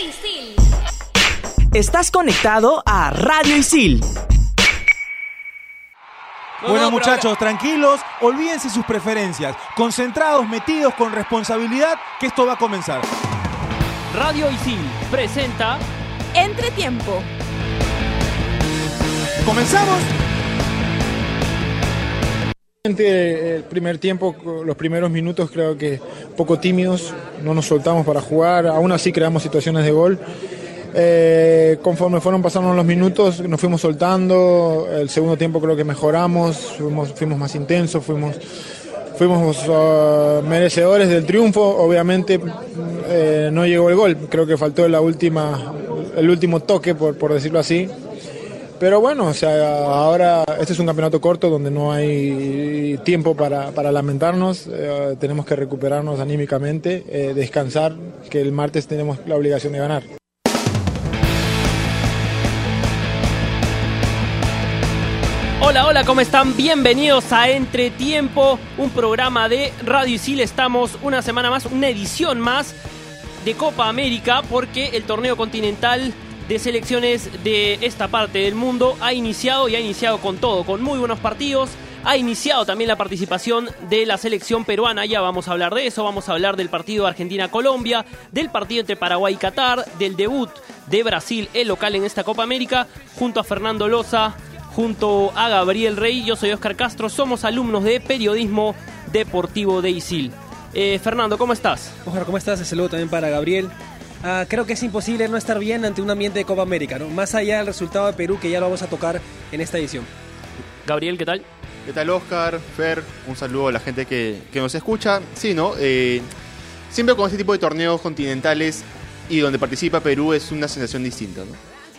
Isil. Estás conectado a Radio Isil. Bueno muchachos, tranquilos, olvídense sus preferencias, concentrados, metidos con responsabilidad, que esto va a comenzar. Radio Isil presenta Entretiempo. ¿Comenzamos? El primer tiempo, los primeros minutos creo que poco tímidos, no nos soltamos para jugar, aún así creamos situaciones de gol. Eh, conforme fueron pasando los minutos, nos fuimos soltando. El segundo tiempo creo que mejoramos, fuimos, fuimos más intensos, fuimos, fuimos uh, merecedores del triunfo. Obviamente eh, no llegó el gol, creo que faltó la última, el último toque, por, por decirlo así. Pero bueno, o sea, ahora este es un campeonato corto donde no hay tiempo para, para lamentarnos, eh, tenemos que recuperarnos anímicamente, eh, descansar, que el martes tenemos la obligación de ganar. Hola, hola, ¿cómo están? Bienvenidos a Entretiempo, un programa de Radio Isil. Estamos una semana más, una edición más de Copa América, porque el torneo continental de selecciones de esta parte del mundo ha iniciado y ha iniciado con todo, con muy buenos partidos. Ha iniciado también la participación de la selección peruana, ya vamos a hablar de eso, vamos a hablar del partido Argentina-Colombia, del partido entre Paraguay y Qatar, del debut de Brasil, el local en esta Copa América, junto a Fernando Loza, junto a Gabriel Rey, yo soy Oscar Castro, somos alumnos de Periodismo Deportivo de ISIL. Eh, Fernando, ¿cómo estás? Oscar, ¿cómo estás? Un saludo también para Gabriel. Ah, creo que es imposible no estar bien ante un ambiente de Copa América, ¿no? Más allá del resultado de Perú, que ya lo vamos a tocar en esta edición. Gabriel, ¿qué tal? ¿Qué tal, Oscar? Fer, un saludo a la gente que, que nos escucha. Sí, ¿no? Eh, siempre con este tipo de torneos continentales y donde participa Perú es una sensación distinta, ¿no?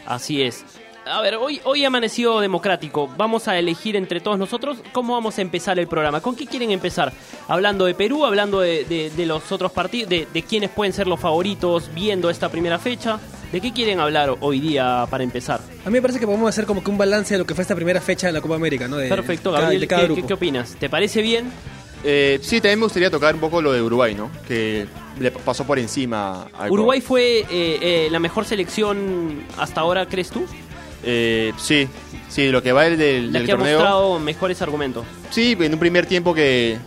Así es. A ver, hoy, hoy amaneció democrático. Vamos a elegir entre todos nosotros cómo vamos a empezar el programa. ¿Con qué quieren empezar? Hablando de Perú, hablando de, de- de los otros partidos, de, de quiénes pueden ser los favoritos viendo esta primera fecha. ¿De qué quieren hablar hoy día para empezar? A mí me parece que podemos hacer como que un balance de lo que fue esta primera fecha de la Copa América, ¿no? De, Perfecto, de cada- Gabriel, de cada ¿qué, grupo. qué- qué opinas? ¿Te parece bien? Eh, sí, también me gustaría tocar un poco lo de Uruguay, ¿no? Que le pasó por encima al ¿Uruguay fue eh, eh, la mejor selección hasta ahora, crees tú? Eh, sí, sí, lo que va del, del, del que ha torneo. mostrado mejores argumentos. Sí, en un primer tiempo que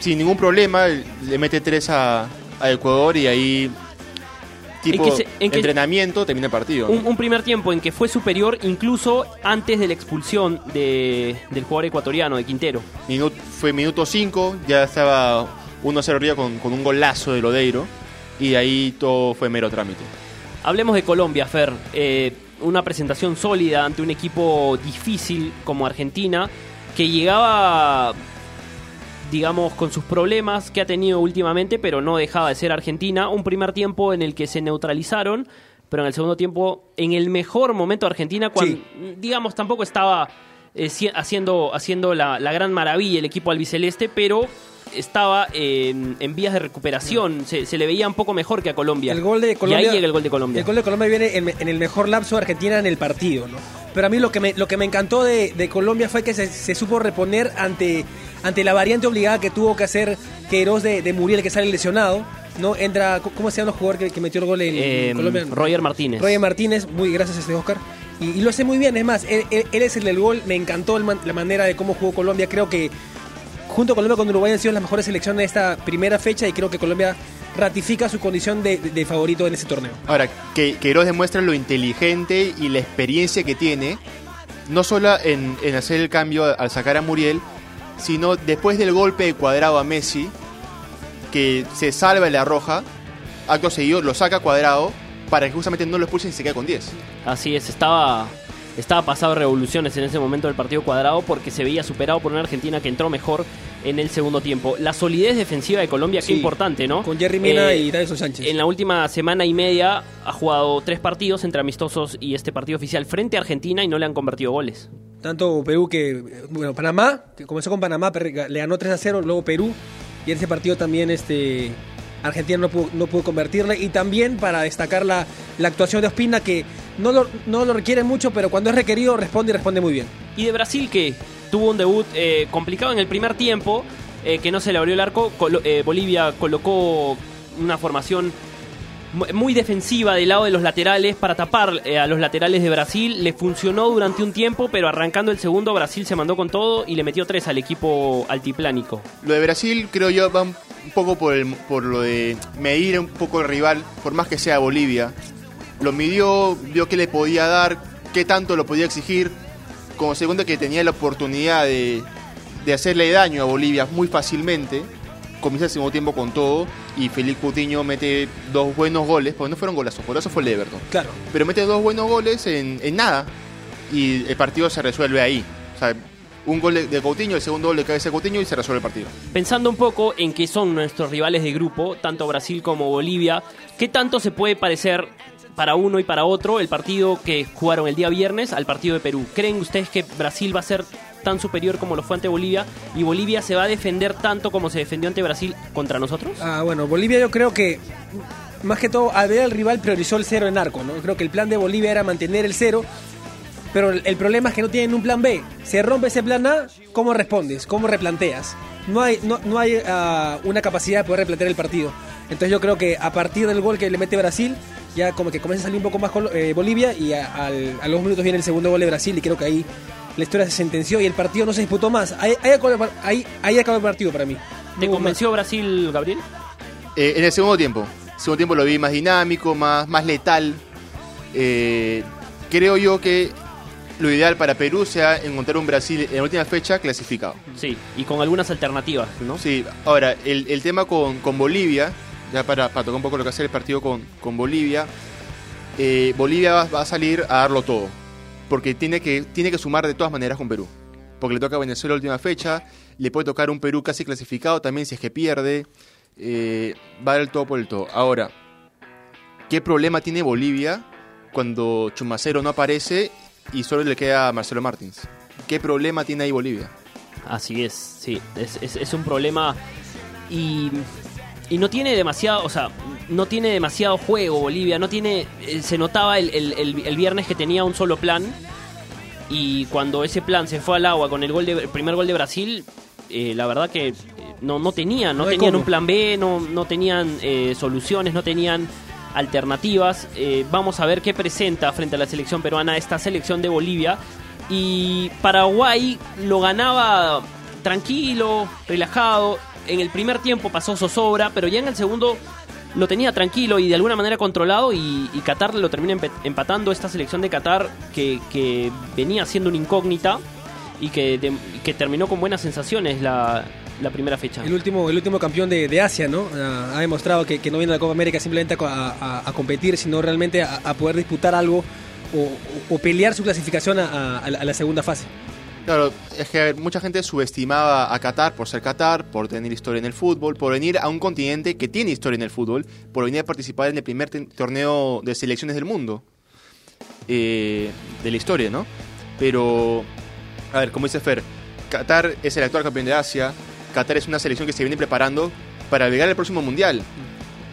sin ningún problema le mete tres a, a Ecuador y ahí tipo En que se- en que- entrenamiento termina el partido. ¿no? Un, primer tiempo en que fue superior incluso antes de la expulsión de- del jugador ecuatoriano, de Quintero. Minut- fue minuto 5, ya estaba 1-0 arriba con, con un golazo de Lodeiro y ahí todo fue mero trámite. Hablemos de Colombia, Fer. Eh, una presentación sólida ante un equipo difícil como Argentina, que llegaba, digamos, con sus problemas que ha tenido últimamente, pero no dejaba de ser Argentina. Un primer tiempo en el que se neutralizaron, pero en el segundo tiempo, en el mejor momento de Argentina, cuando, digamos, tampoco estaba eh, haciendo, haciendo la, la gran maravilla el equipo albiceleste, pero estaba en, en vías de recuperación, se, se le veía un poco mejor que a Colombia. El gol de Colombia. Y ahí llega el gol de Colombia. El gol de Colombia viene en, en el mejor lapso de Argentina en el partido, ¿no? Pero a mí lo que me, lo que me encantó de, de Colombia fue que se, se supo reponer ante, ante la variante obligada que tuvo que hacer Queiroz de, de Muriel, que sale lesionado. ¿no? Entra, ¿cómo se llama el jugador que, que metió el gol en, Eh, Colombia? Roger Martínez. Roger Martínez, muy gracias a este Oscar. Y, y lo hace muy bien, es más, él, él- él es el del gol. Me encantó el man- la manera de cómo jugó Colombia. Creo que junto a Colombia con Uruguay han sido las mejores selecciones de esta primera fecha y creo que Colombia ratifica su condición de, de- de favorito en ese torneo. Ahora, que Queiroz demuestra lo inteligente y la experiencia que tiene, no solo en, en hacer el cambio al sacar a Muriel, sino después del golpe de cuadrado a Messi, que se salva en la roja, acto seguido lo saca cuadrado para que justamente no lo expulsen y se quede con 10. Así es, estaba, estaba pasado revoluciones en ese momento del partido cuadrado porque se veía superado por una Argentina que entró mejor en el segundo tiempo. La solidez defensiva de Colombia, qué Sí, importante, ¿no? Con Jerry Mina Eh, y Davison Sánchez. En la última semana y media ha jugado tres partidos entre amistosos y este partido oficial frente a Argentina y no le han convertido goles. Tanto Perú que, bueno, Panamá, que comenzó con Panamá, le ganó 3 a 0, luego Perú, y en ese partido también este, Argentina no pudo, no pudo convertirle. Y también para destacar la, la actuación de Ospina, que no lo, no lo requiere mucho, pero cuando es requerido responde y responde muy bien. Y de Brasil que tuvo un debut eh, complicado en el primer tiempo, eh, que no se le abrió el arco. Eh, Bolivia colocó una formación mu- muy defensiva del lado de los laterales para tapar a los laterales de Brasil. Le funcionó durante un tiempo, pero arrancando el segundo Brasil se mandó con todo y le metió tres al equipo altiplánico. Lo de Brasil creo yo va un poco por, el- por lo de medir un poco el rival, por más que sea Bolivia. Lo midió, vio qué le podía dar, qué tanto lo podía exigir, como se cuenta que tenía la oportunidad de, de hacerle daño a Bolivia muy fácilmente. Comienza el segundo tiempo con todo y Felipe Coutinho mete dos buenos goles, porque no fueron golazos, golazo fue el Everton. Claro. Pero mete dos buenos goles en, en nada y el partido se resuelve ahí. O sea, un gol de, de Coutinho, el segundo gol de cabeza de Coutinho y se resuelve el partido. Pensando un poco en que son nuestros rivales de grupo, tanto Brasil como Bolivia, ¿qué tanto se puede parecer para uno y para otro el partido que jugaron el día viernes al partido de Perú? ¿Creen ustedes que Brasil va a ser tan superior como lo fue ante Bolivia y Bolivia se va a defender tanto como se defendió ante Brasil contra nosotros? Ah, bueno, Bolivia yo creo que más que todo al ver al rival priorizó el cero en arco, ¿no? Creo que el plan de Bolivia era mantener el cero, pero el, problema es que no tienen un plan B. Se rompe ese plan A, ¿cómo respondes? ¿Cómo replanteas? No hay, no hay ah, una capacidad de poder replantear el partido. Entonces yo creo que a partir del gol que le mete Brasil, ya como que comienza a salir un poco más eh, Bolivia y a, al- a los minutos viene el segundo gol de Brasil y creo que ahí la historia se sentenció y el partido no se disputó más. Ahí, ahí, acabó, el- ahí, ahí acabó el partido para mí. ¿Te convenció Brasil, Gabriel? Eh, en el segundo tiempo. segundo tiempo lo vi más dinámico, más, más letal. Eh, creo yo que lo ideal para Perú sea encontrar un Brasil en la última fecha clasificado. Sí, y con algunas alternativas, ¿no? Sí, ahora, el, el tema con, con Bolivia, ya para, para tocar un poco lo que hace el partido con, con Bolivia, eh, Bolivia va, va a salir a darlo todo, porque tiene que, tiene que sumar de todas maneras con Perú, porque le toca a Venezuela la última fecha, le puede tocar un Perú casi clasificado también si es que pierde, eh, va a dar el todo por el todo. Ahora, ¿qué problema tiene Bolivia cuando Chumacero no aparece y solo le queda a Marcelo Martins? ¿Qué problema tiene ahí Bolivia? Así es, sí. Es, es- es un problema y, y no tiene demasiado, o sea, no tiene demasiado juego Bolivia. No tiene, eh, se notaba el, el- el- el viernes que tenía un solo plan y cuando ese plan se fue al agua con el gol de, el primer gol de Brasil, eh, la verdad que eh, no, no tenían, no, tenían cómo. un plan B, no, no tenían eh, soluciones, no tenían alternativas. Eh, vamos a ver qué presenta frente a la selección peruana esta selección de Bolivia. Y Paraguay lo ganaba tranquilo, relajado. En el primer tiempo pasó zozobra, pero ya en el segundo lo tenía tranquilo y de alguna manera controlado y, y Qatar lo termina empatando esta selección de Qatar que, venía siendo una incógnita y que, que terminó con buenas sensaciones la, la primera fecha. El último, el último campeón de, de Asia, ¿no? Ah, ha demostrado que, no viene a la Copa América simplemente a, co- a- a- a competir, sino realmente a, poder disputar algo o, pelear su clasificación a, a la, a la segunda fase. Claro, es que ver, mucha gente subestimaba a Qatar por ser Qatar, por tener historia en el fútbol, por venir a un continente que tiene historia en el fútbol, por venir a participar en el primer torneo de selecciones del mundo, eh, de la historia, ¿no? Pero, a ver, como dice Fer, Qatar es el actual campeón de Asia, Qatar es una selección que se viene preparando para llegar al próximo mundial,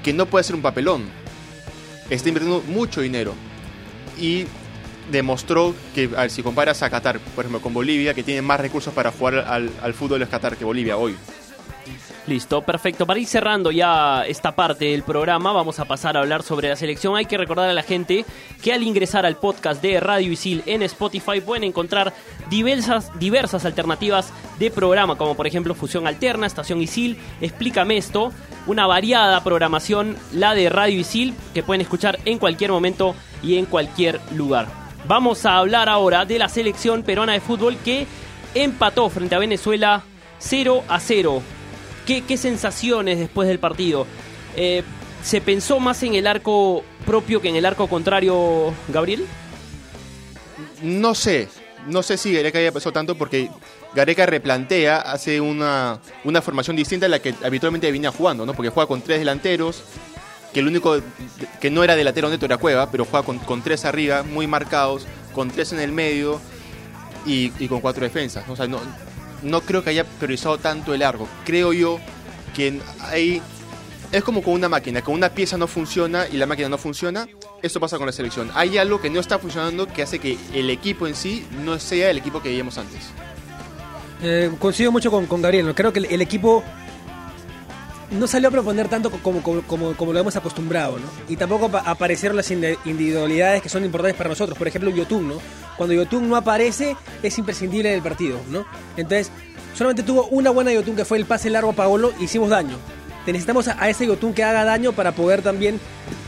que no puede ser un papelón, está invirtiendo mucho dinero y demostró que, si comparas a Qatar, por ejemplo, con Bolivia, que tiene más recursos para jugar al, al fútbol es Qatar que Bolivia hoy. Listo, perfecto. Para ir cerrando ya esta parte del programa, vamos a pasar a hablar sobre la selección. Hay que recordar a la gente que al ingresar al podcast de Radio Isil en Spotify pueden encontrar diversas, diversas alternativas de programa, como por ejemplo Fusión Alterna, Estación Isil, Explícame esto, una variada programación, la de Radio Isil, que pueden escuchar en cualquier momento y en cualquier lugar. Vamos a hablar ahora de la selección peruana de fútbol que empató frente a Venezuela 0 a 0. ¿Qué, sensaciones después del partido? Eh, ¿Se pensó más en el arco propio que en el arco contrario, Gabriel? No sé, no sé si Gareca haya pensado tanto porque Gareca replantea, hace una, una formación distinta a la que habitualmente venía jugando, ¿no? Porque juega con tres delanteros, que el único que no era delantero neto era Cueva, pero juega con, tres arriba, muy marcados, con tres en el medio y, con cuatro defensas. O sea, no, no creo que haya priorizado tanto el arco. Creo yo que hay... Es como con una máquina, que una pieza no funciona y la máquina no funciona, esto pasa con la selección. Hay algo que no está funcionando que hace que el equipo en sí no sea el equipo que veíamos antes. Eh, coincido mucho con, Gabriel, creo que el equipo no salió a proponer tanto como, como, como, como lo hemos acostumbrado, ¿no? Y tampoco apa- aparecieron las indi- individualidades que son importantes para nosotros. Por ejemplo, Yotun, ¿no? Cuando Yotun no aparece, es imprescindible en el partido, ¿no? Entonces, solamente tuvo una buena Yotun que fue el pase largo a Paolo, hicimos daño. Te necesitamos a, ese Yotun que haga daño para poder también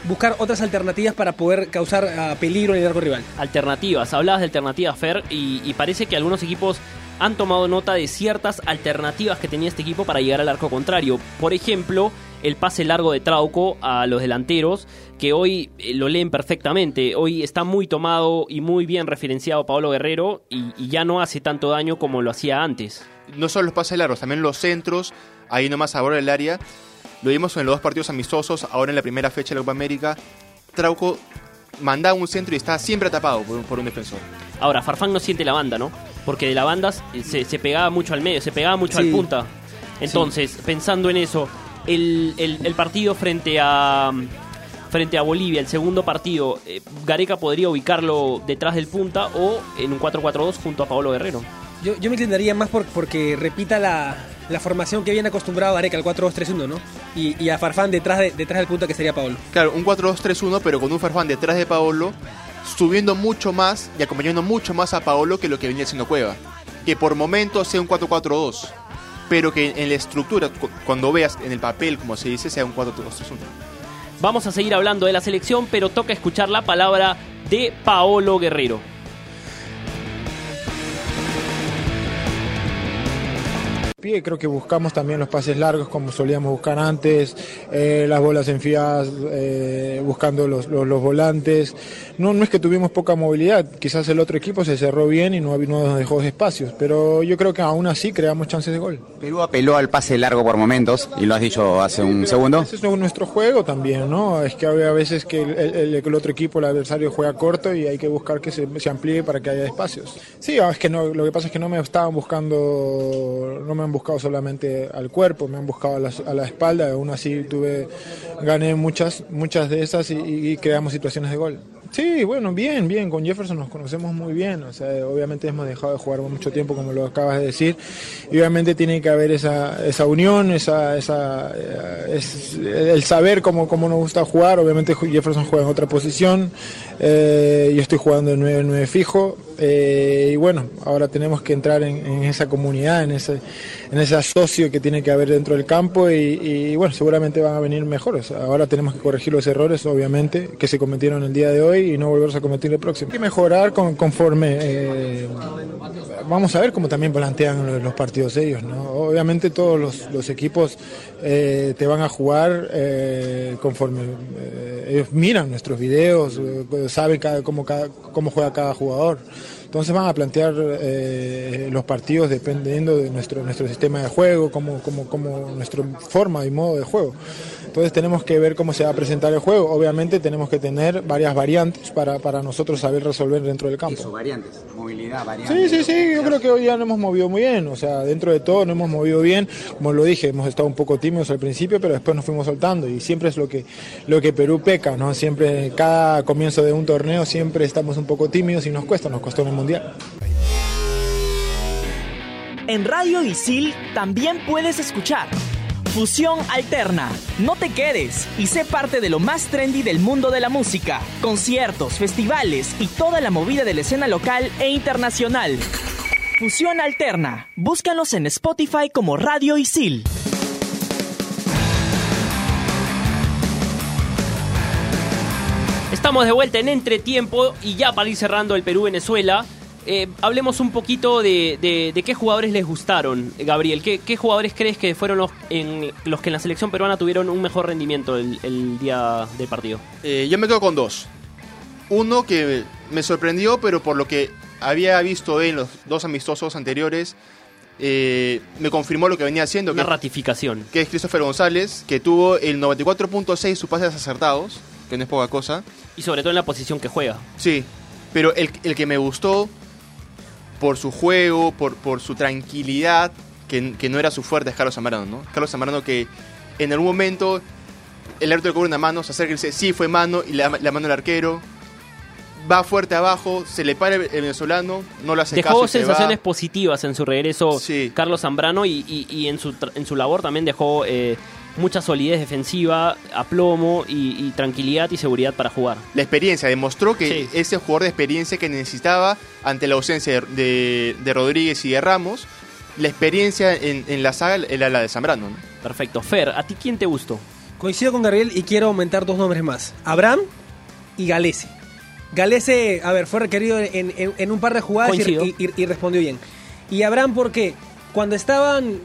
buscar otras alternativas para poder causar ah, peligro en el arco rival. Alternativas, hablabas de alternativas, Fer, y parece que algunos equipos han tomado nota de ciertas alternativas que tenía este equipo para llegar al arco contrario. Por ejemplo, el pase largo de Trauco a los delanteros, que hoy eh, lo leen perfectamente. Hoy está muy tomado y muy bien referenciado Pablo Guerrero y, y ya no hace tanto daño como lo hacía antes. No solo los pases largos, también los centros, ahí nomás ahora del área. Lo vimos en los dos partidos amistosos, ahora en la primera fecha de la Copa América. Trauco mandaba un centro y estaba siempre tapado por, un- por un defensor. Ahora, Farfán no siente la banda, ¿no? Porque de la banda se, se pegaba mucho al medio, se pegaba mucho Sí. al punta. Entonces, pensando en eso, el, el- el partido frente a frente a Bolivia, el segundo partido, eh, Gareca podría ubicarlo detrás del punta o en un 4-4-2 junto a Paolo Guerrero. Yo, yo me inclinaría más por, porque repita la, la formación que viene acostumbrado a Areca, el 4-2-3-1, ¿no? Y, y a Farfán detrás, de, detrás del punto que sería Paolo. Claro, un 4-2-3-1, pero con un Farfán detrás de Paolo, subiendo mucho más y acompañando mucho más a Paolo que lo que venía haciendo Cueva. Que por momentos sea un 4-4-2, pero que en la estructura, cu- cuando veas en el papel, como se dice, sea un 4-2-3-1. Vamos a seguir hablando de la selección, pero toca escuchar la palabra de Paolo Guerrero. Pie. Creo que buscamos también los pases largos como solíamos buscar antes, eh, las bolas enfiadas, eh, buscando los, los- los volantes. No, no es que tuvimos poca movilidad, quizás el otro equipo se cerró bien y no, no nos dejó espacios, pero yo creo que aún así creamos chances de gol. Perú apeló al pase largo por momentos, y lo has dicho hace un segundo. Ese es nuestro juego también, ¿no? Es que hay a veces que el, el- el otro equipo, el adversario, juega corto y hay que buscar que se, se amplíe para que haya espacios. Sí, es que no, lo que pasa es que no me estaban buscando, no me han buscado solamente al cuerpo, me han buscado a la, a la espalda, aún así tuve, gané muchas, muchas de esas y, creamos situaciones de gol. Sí, bueno, bien, bien, con Jefferson nos conocemos muy bien, o sea, obviamente hemos dejado de jugar mucho tiempo, como lo acabas de decir, y obviamente tiene que haber esa, esa unión, esa, esa, eh, el saber cómo, cómo nos gusta jugar, obviamente Jefferson juega en otra posición, eh, yo estoy jugando de 9-9 fijo, eh, y bueno, ahora tenemos que entrar en, esa comunidad, en ese, en ese asocio que tiene que haber dentro del campo, y, bueno, seguramente van a venir mejores, ahora tenemos que corregir los errores, obviamente, que se cometieron el día de hoy y no volverse a cometer el próximo. Hay mejorar con- conforme... eh, vamos a ver cómo también plantean los, partidos ellos. ¿no? Obviamente todos los, equipos eh, te van a jugar eh, conforme eh, ellos miran nuestros videos, saben cada- cómo, cada- cómo juega cada jugador. Entonces van a plantear eh, los partidos dependiendo de nuestro, nuestro sistema de juego, como, como, como nuestra forma y modo de juego. Entonces tenemos que ver cómo se va a presentar el juego. Obviamente tenemos que tener varias variantes para, para nosotros saber resolver dentro del campo. Eso, variantes, movilidad, variantes. Sí, sí, sí, yo creo que hoy ya nos hemos movido muy bien, o sea, dentro de todo nos hemos movido bien, como lo dije, hemos estado un poco tímidos al principio, pero después nos fuimos soltando y siempre es lo que, lo que Perú peca, ¿no? Siempre, cada comienzo de un torneo, siempre estamos un poco tímidos y nos cuesta, nos costó en el Mundial. En Radio Isil también puedes escuchar Fusión Alterna. No te quedes y sé parte de lo más trendy del mundo de la música, conciertos, festivales y toda la movida de la escena local e internacional. Fusión Alterna. Búscanos en Spotify como Radio Isil. Estamos de vuelta en Entretiempo y ya para ir cerrando el Perú-Venezuela, eh, hablemos un poquito de, de- de qué jugadores les gustaron, Gabriel. ¿Qué, qué jugadores crees que fueron los, en, los que en la selección peruana tuvieron un mejor rendimiento el, el día del partido? Eh, yo me quedo con dos. Uno que me sorprendió, pero por lo que había visto en los dos amistosos anteriores, eh, me confirmó lo que venía haciendo, Una que, ratificación. que es Christopher González, que tuvo el 94.6 sus pases acertados, que no es poca cosa. Y sobre todo en la posición que juega. Sí, pero el, el que me gustó por su juego, por, por su tranquilidad, que, que no era su fuerte, es Carlos Zambrano, ¿no? Carlos Zambrano que en algún momento el árbitro le cobra una mano, se acerca y dice, sí, fue mano, y la mano al arquero. Va fuerte abajo, se le para el, venezolano, no le hace caso Dejó y se sensaciones va. positivas en su regreso Sí. Carlos Zambrano y, y- y en, su, en su labor también dejó eh, mucha solidez defensiva, aplomo y, y tranquilidad y seguridad para jugar. La experiencia demostró que Sí. ese jugador de experiencia que necesitaba ante la ausencia de, de- de Rodríguez y de Ramos, la experiencia en, en la saga era la de Zambrano. ¿no? Perfecto. Fer, ¿a ti quién te gustó? Coincido con Gabriel y quiero aumentar dos nombres más. Abraham y Galese. Galese, a ver, fue requerido en, en- en un par de jugadas y, Coincido. y- y- y respondió bien. Y Abraham, porque cuando estaban,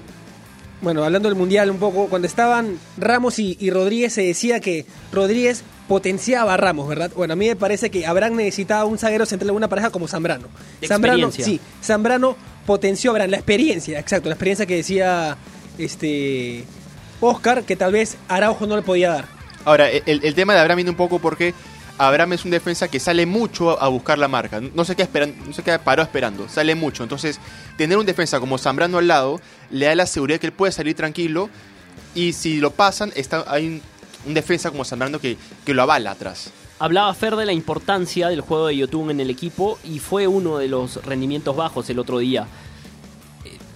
bueno, hablando del Mundial un poco, cuando estaban Ramos y, y Rodríguez, se decía que Rodríguez potenciaba a Ramos, ¿verdad? Bueno, a mí me parece que Abraham necesitaba un zaguero central de una pareja como Zambrano. Zambrano, experiencia. sí, Zambrano potenció a Abraham, la experiencia, exacto, la experiencia que decía este Oscar, que tal vez Araujo no le podía dar. Ahora, el, el tema de Abraham viene un poco porque Abraham es un defensa que sale mucho a buscar la marca. No se queda, esperando, no se queda parado esperando, sale mucho. Entonces, tener un defensa como Zambrano al lado le da la seguridad que él puede salir tranquilo. Y si lo pasan, está, hay un, defensa como Zambrano que, que lo avala atrás. Hablaba Fer de la importancia del juego de Yotun en el equipo y fue uno de los rendimientos bajos el otro día.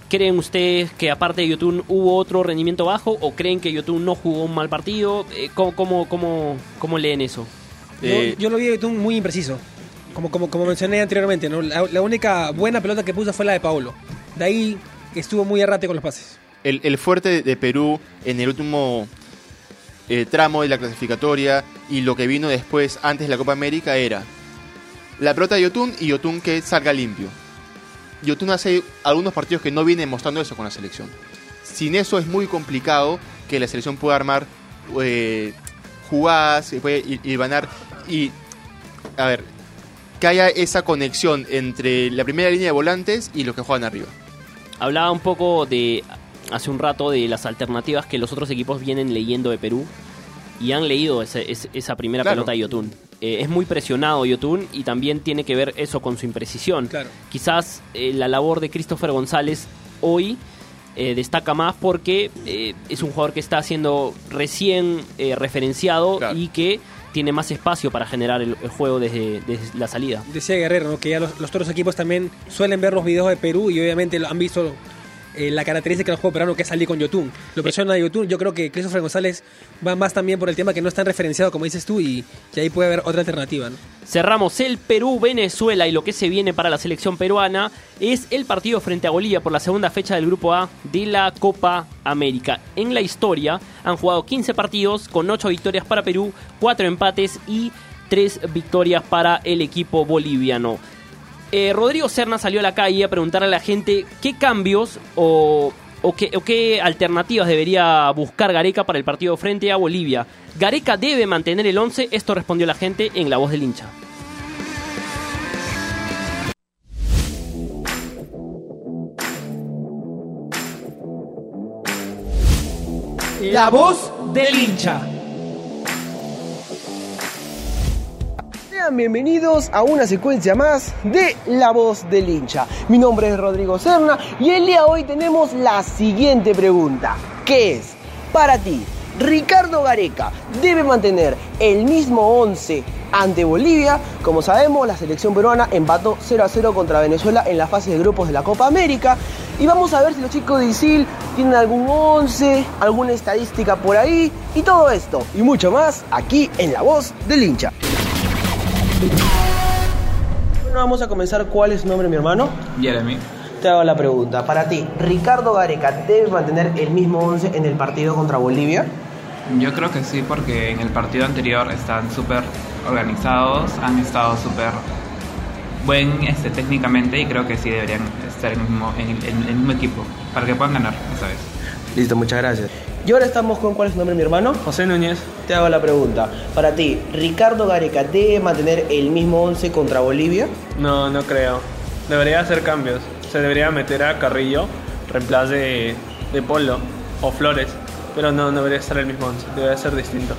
¿Creen ustedes que aparte de Yotun hubo otro rendimiento bajo o creen que Yotun no jugó un mal partido? Eh, ¿Cómo, cómo, cómo, cómo leen eso? Yo, Eh, yo lo vi muy impreciso. Como, como, como mencioné anteriormente, ¿no? la, la única buena pelota que puso fue la de Paulo. De ahí estuvo muy errático con los pases. el, el fuerte de, Perú en el último eh, tramo de la clasificatoria y lo que vino después, antes de la Copa América, era la pelota de Yotun y Yotun que salga limpio. Yotun hace algunos partidos que no viene mostrando eso con la selección. Sin eso es muy complicado que la selección pueda armar eh, jugadas, puede ir y, a ver, que haya esa conexión entre la primera línea de volantes y los que juegan arriba. Hablaba un poco de hace un rato de las alternativas que los otros equipos vienen leyendo de Perú y han leído ese- esa primera Claro. pelota de Yotun. Eh, es muy presionado Yotun y también tiene que ver eso con su imprecisión. Claro. Quizás eh, la labor de Christopher González hoy eh, destaca más porque es un jugador que está siendo recién referenciado Claro. y que tiene más espacio para generar el, el juego desde, la salida. Decía Guerrero, ¿no? que ya los otros equipos también suelen ver los videos de Perú y obviamente lo han visto eh, la característica del juego peruano que es salir con Yotun. Lo presiona a Yotun. Yo creo que Christopher González va más también por el tema que no están referenciado, como dices tú, y que ahí puede haber otra alternativa. Cerramos el Perú-Venezuela y lo que se viene para la selección peruana es el partido frente a Bolivia por la segunda fecha del Grupo A de la Copa América. En la historia han jugado 15 partidos con 8 victorias para Perú, 4 empates y 3 victorias para el equipo boliviano. Eh, Rodrigo Serna salió a la calle a preguntar a la gente qué cambios o, qué, o qué alternativas debería buscar Gareca para el partido frente a Bolivia. Gareca debe mantener el 11, esto respondió la gente en la voz del hincha. La voz del hincha. Bienvenidos a una secuencia más de La Voz del Hincha. Mi nombre es Rodrigo Serna y el día de hoy tenemos la siguiente pregunta, que es, para ti, Ricardo Gareca debe mantener el mismo 11 ante Bolivia. Como sabemos, la selección peruana empató 0 a 0 contra Venezuela en la fase de grupos de la Copa América. Y vamos a ver si los chicos de ISIL tienen algún 11, alguna estadística por ahí y todo esto y mucho más aquí en La Voz del Hincha. Bueno, vamos a comenzar. ¿Cuál es su nombre, mi hermano? Jeremy. Te hago la pregunta. Para ti, ¿Ricardo Gareca debe mantener el mismo 11 en el partido contra Bolivia? Yo creo que sí, porque en el partido anterior están súper organizados, han estado súper buen este, técnicamente y creo que sí deberían estar en el, mismo, en, el- en el mismo equipo para que puedan ganar esta vez. Listo, muchas gracias. Y ahora estamos con ¿cuál es su nombre, mi hermano? José Núñez. Te hago la pregunta. Para ti, ¿Ricardo Gareca debe mantener el mismo 11 contra Bolivia? No, no creo. Debería hacer cambios. Se debería meter a Carrillo, reemplace de, de Polo o Flores. Pero no, no debería estar el mismo once. Debería ser distinto.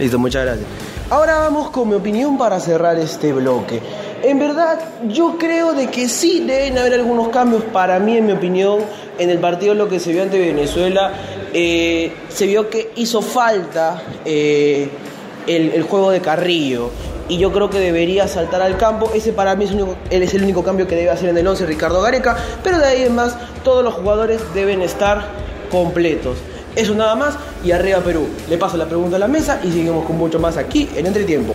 Listo, muchas gracias. Ahora vamos con mi opinión para cerrar este bloque. En verdad, yo creo de que sí deben haber algunos cambios. Para mí, en mi opinión, en el partido lo que se vio ante Venezuela, eh, se vio que hizo falta eh, el, juego de Carrillo. Y yo creo que debería saltar al campo. Ese para mí es, el único- él es el único cambio que debe hacer en el 11 Ricardo Gareca. Pero de ahí en más, todos los jugadores deben estar completos. Eso nada más y arriba Perú. Le paso la pregunta a la mesa y seguimos con mucho más aquí en Entretiempo.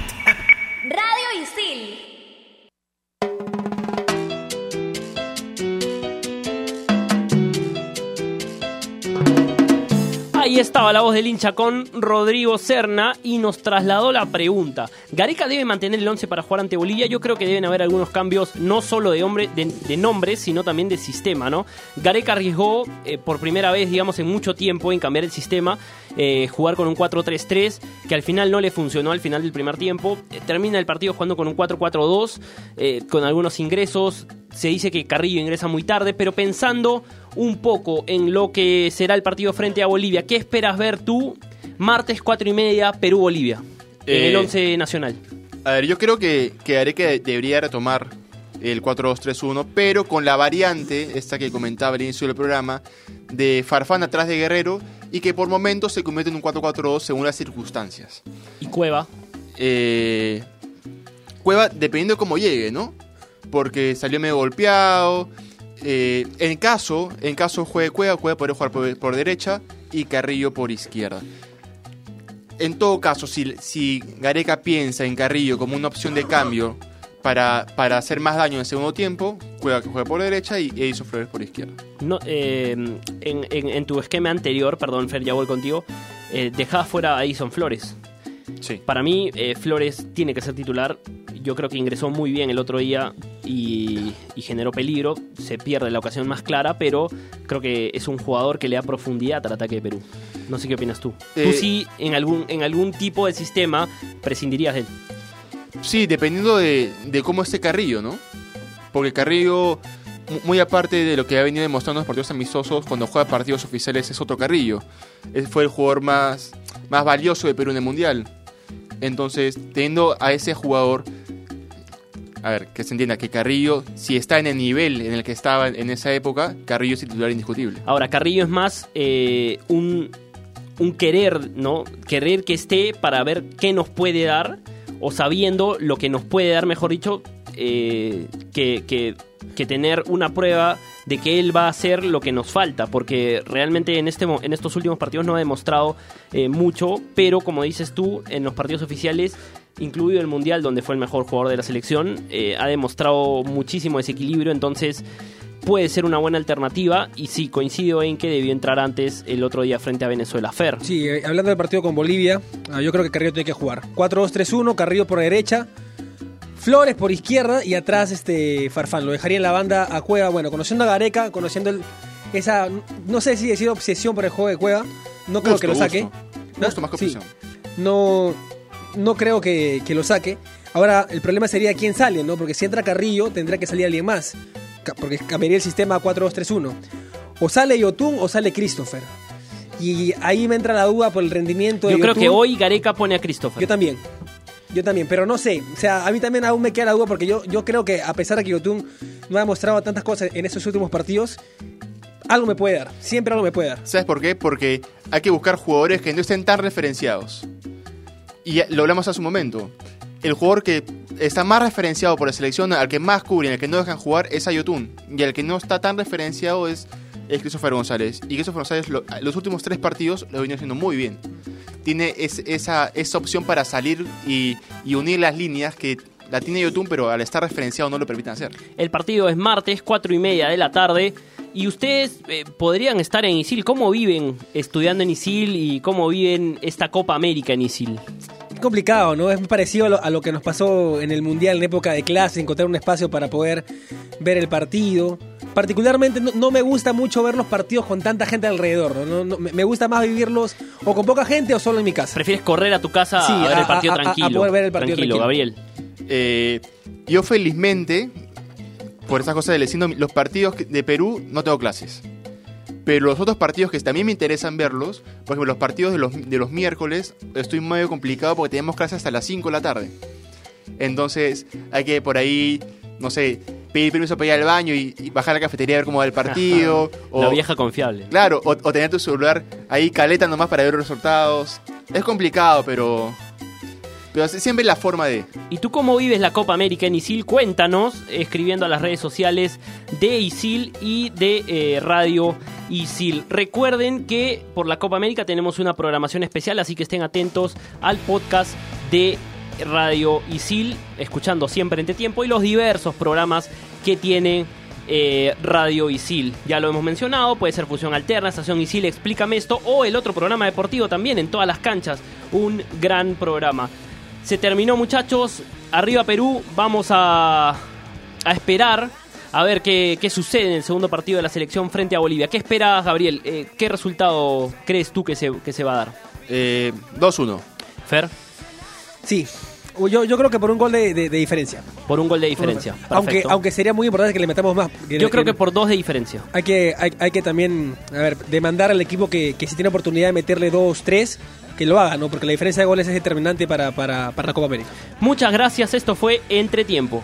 Ahí estaba la voz del hincha con Rodrigo Serna y nos trasladó la pregunta. ¿Gareca debe mantener el 11 para jugar ante Bolivia? Yo creo que deben haber algunos cambios, no solo de, de, nombres, sino también de sistema, ¿no? Gareca arriesgó eh, por primera vez, digamos, en mucho tiempo en cambiar el sistema, eh, jugar con un 4-3-3, que al final no le funcionó al final del primer tiempo. Eh, termina el partido jugando con un 4-4-2, eh, con algunos ingresos. Se dice que Carrillo ingresa muy tarde, pero pensando un poco en lo que será el partido frente a Bolivia, ¿qué esperas ver tú martes 4 y media Perú-Bolivia en el Eh, 11 nacional? A ver, yo creo que, que Areca debería retomar el 4-2-3-1, pero con la variante, esta que comentaba al inicio del programa, de Farfán atrás de Guerrero y que por momentos se convierte en un 4-4-2 según las circunstancias. ¿Y Cueva? Eh, Cueva, dependiendo de cómo llegue, ¿no? Porque salió medio golpeado. eh, en caso, en caso juegue Cueva, Cueva podría jugar por, por derecha y Carrillo por izquierda. En todo caso, si, si Gareca piensa en Carrillo como una opción de cambio para, para hacer más daño en el segundo tiempo, Cueva que juega por derecha y Edison Flores por izquierda. No, eh, en, en- en tu esquema anterior, perdón Fer, ya voy contigo, eh, dejabas fuera a Edison Flores. Sí. Para mí, eh, Flores tiene que ser titular. Yo creo que ingresó muy bien el otro día y, y generó peligro. Se pierde la ocasión más clara, pero creo que es un jugador que le da profundidad al ataque de Perú. No sé qué opinas tú. Eh, tú sí, en algún, en algún tipo de sistema, prescindirías de él. Sí, dependiendo de, de cómo esté Carrillo, ¿no? Porque Carrillo, mu- muy aparte de lo que ha venido demostrando en los partidos amistosos, cuando juega partidos oficiales es otro Carrillo. Fue el jugador más, más valioso de Perú en el Mundial. Entonces, teniendo a ese jugador, a ver, que se entienda que Carrillo, si está en el nivel en el que estaba en esa época, Carrillo es titular indiscutible. Ahora, Carrillo es más eh, un, un querer, ¿no? Querer que esté para ver qué nos puede dar, o sabiendo lo que nos puede dar, mejor dicho, eh, que, que- que tener una prueba de que él va a hacer lo que nos falta, porque realmente en, este, en estos últimos partidos no ha demostrado eh, mucho, pero como dices tú, en los partidos oficiales, incluido el Mundial, donde fue el mejor jugador de la selección, eh, ha demostrado muchísimo desequilibrio, entonces puede ser una buena alternativa y sí, coincido en que debió entrar antes el otro día frente a Venezuela. Fer. Sí, eh, hablando del partido con Bolivia, ah, yo creo que Carrillo tiene que jugar. 4-2-3-1, Carrillo por derecha, Flores por izquierda y atrás este Farfán. Lo dejaría en la banda a Cueva. Bueno, conociendo a Gareca, conociendo el- esa, no sé si decir obsesión por el juego de Cueva, no creo Gusto, que lo saque. gusto. ¿No? Gusto más que Sí. obsesión. no, no creo que, que lo saque. Ahora, el problema sería quién sale, ¿no? Porque si entra Carrillo, tendrá que salir alguien más. Porque cambiaría el sistema a 4-2-3-1. O sale Yotun o sale Christopher. Y ahí me entra la duda por el rendimiento de Yo creo Yotun. que hoy Gareca pone a Christopher. Yo también. Yo también, pero no sé. O sea, a mí también aún me queda la duda porque yo, yo creo que a pesar de que Yotun no ha demostrado tantas cosas en estos últimos partidos, algo me puede dar. Siempre algo me puede dar. ¿Sabes por qué? Porque hay que buscar jugadores que no estén tan referenciados. Y lo hablamos hace un momento. El jugador que está más referenciado por la selección, al que más cubren, al que no dejan jugar, es Ayotun. Y el que no está tan referenciado es, es Christopher González. Y Christopher González lo- los últimos tres partidos lo viene haciendo muy bien. Tiene es- esa, esa opción para salir y, unir las líneas que la tiene Ayotun, pero al estar referenciado no lo permiten hacer. El partido es martes, 4 y media de la tarde. Y ustedes eh, podrían estar en Isil. ¿Cómo viven estudiando en Isil y cómo viven esta Copa América en Isil? Complicado, ¿no? Es muy parecido a lo, a lo que nos pasó en el Mundial en época de clase, encontrar un espacio para poder ver el partido. Particularmente no, no me gusta mucho ver los partidos con tanta gente alrededor, ¿no? No- no- me me gusta más vivirlos o con poca gente o solo en mi casa. ¿Prefieres correr a tu casa Sí, a ver a- el partido a- a- a tranquilo? poder ver el partido tranquilo, tranquilo. Gabriel. Eh, yo felizmente, por esas cosas del vecino, los partidos de Perú no tengo clases. Pero los otros partidos que también me interesan verlos, por ejemplo, los partidos de los, de los miércoles, estoy medio complicado porque tenemos clases hasta las 5 de la tarde. Entonces hay que por ahí, no sé, pedir permiso para ir al baño y, y bajar a la cafetería a ver cómo va el partido. o, La vieja confiable. Claro, o, o tener tu celular ahí caleta nomás para ver los resultados. Es complicado, pero Pero siempre la forma de... ¿Y tú cómo vives la Copa América en Isil? Cuéntanos escribiendo a las redes sociales de Isil y de eh, Radio Isil. Recuerden que por la Copa América tenemos una programación especial, así que estén atentos al podcast de Radio Isil, escuchando siempre entre tiempo y los diversos programas que tiene eh, Radio Isil. Ya lo hemos mencionado, puede ser Fusión Alterna, Estación Isil, Explícame esto, o el otro programa deportivo también en todas las canchas. Un gran programa. Se terminó muchachos, arriba Perú, vamos a, a esperar a ver qué, qué, sucede en el segundo partido de la selección frente a Bolivia. ¿Qué esperas, Gabriel? Eh, ¿Qué resultado crees tú que se, que se va a dar? Eh, 2-1. Fer. Sí, yo, yo creo que por un gol de, de, de diferencia. Por un gol de diferencia. Aunque, aunque sería muy importante que le metamos más. Que, yo creo que, que, por dos de diferencia. Hay que, hay, hay, que también, a ver, demandar al equipo que, que si tiene oportunidad de meterle dos, tres, que lo haga, ¿no? Porque la diferencia de goles es determinante para, para, para la Copa América. Muchas gracias, esto fue Entretiempo.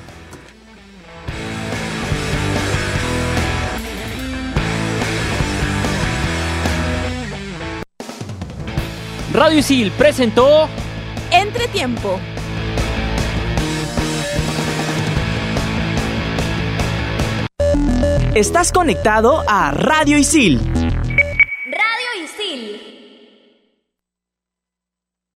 Radio Isil presentó Entretiempo. Estás conectado a Radio Isil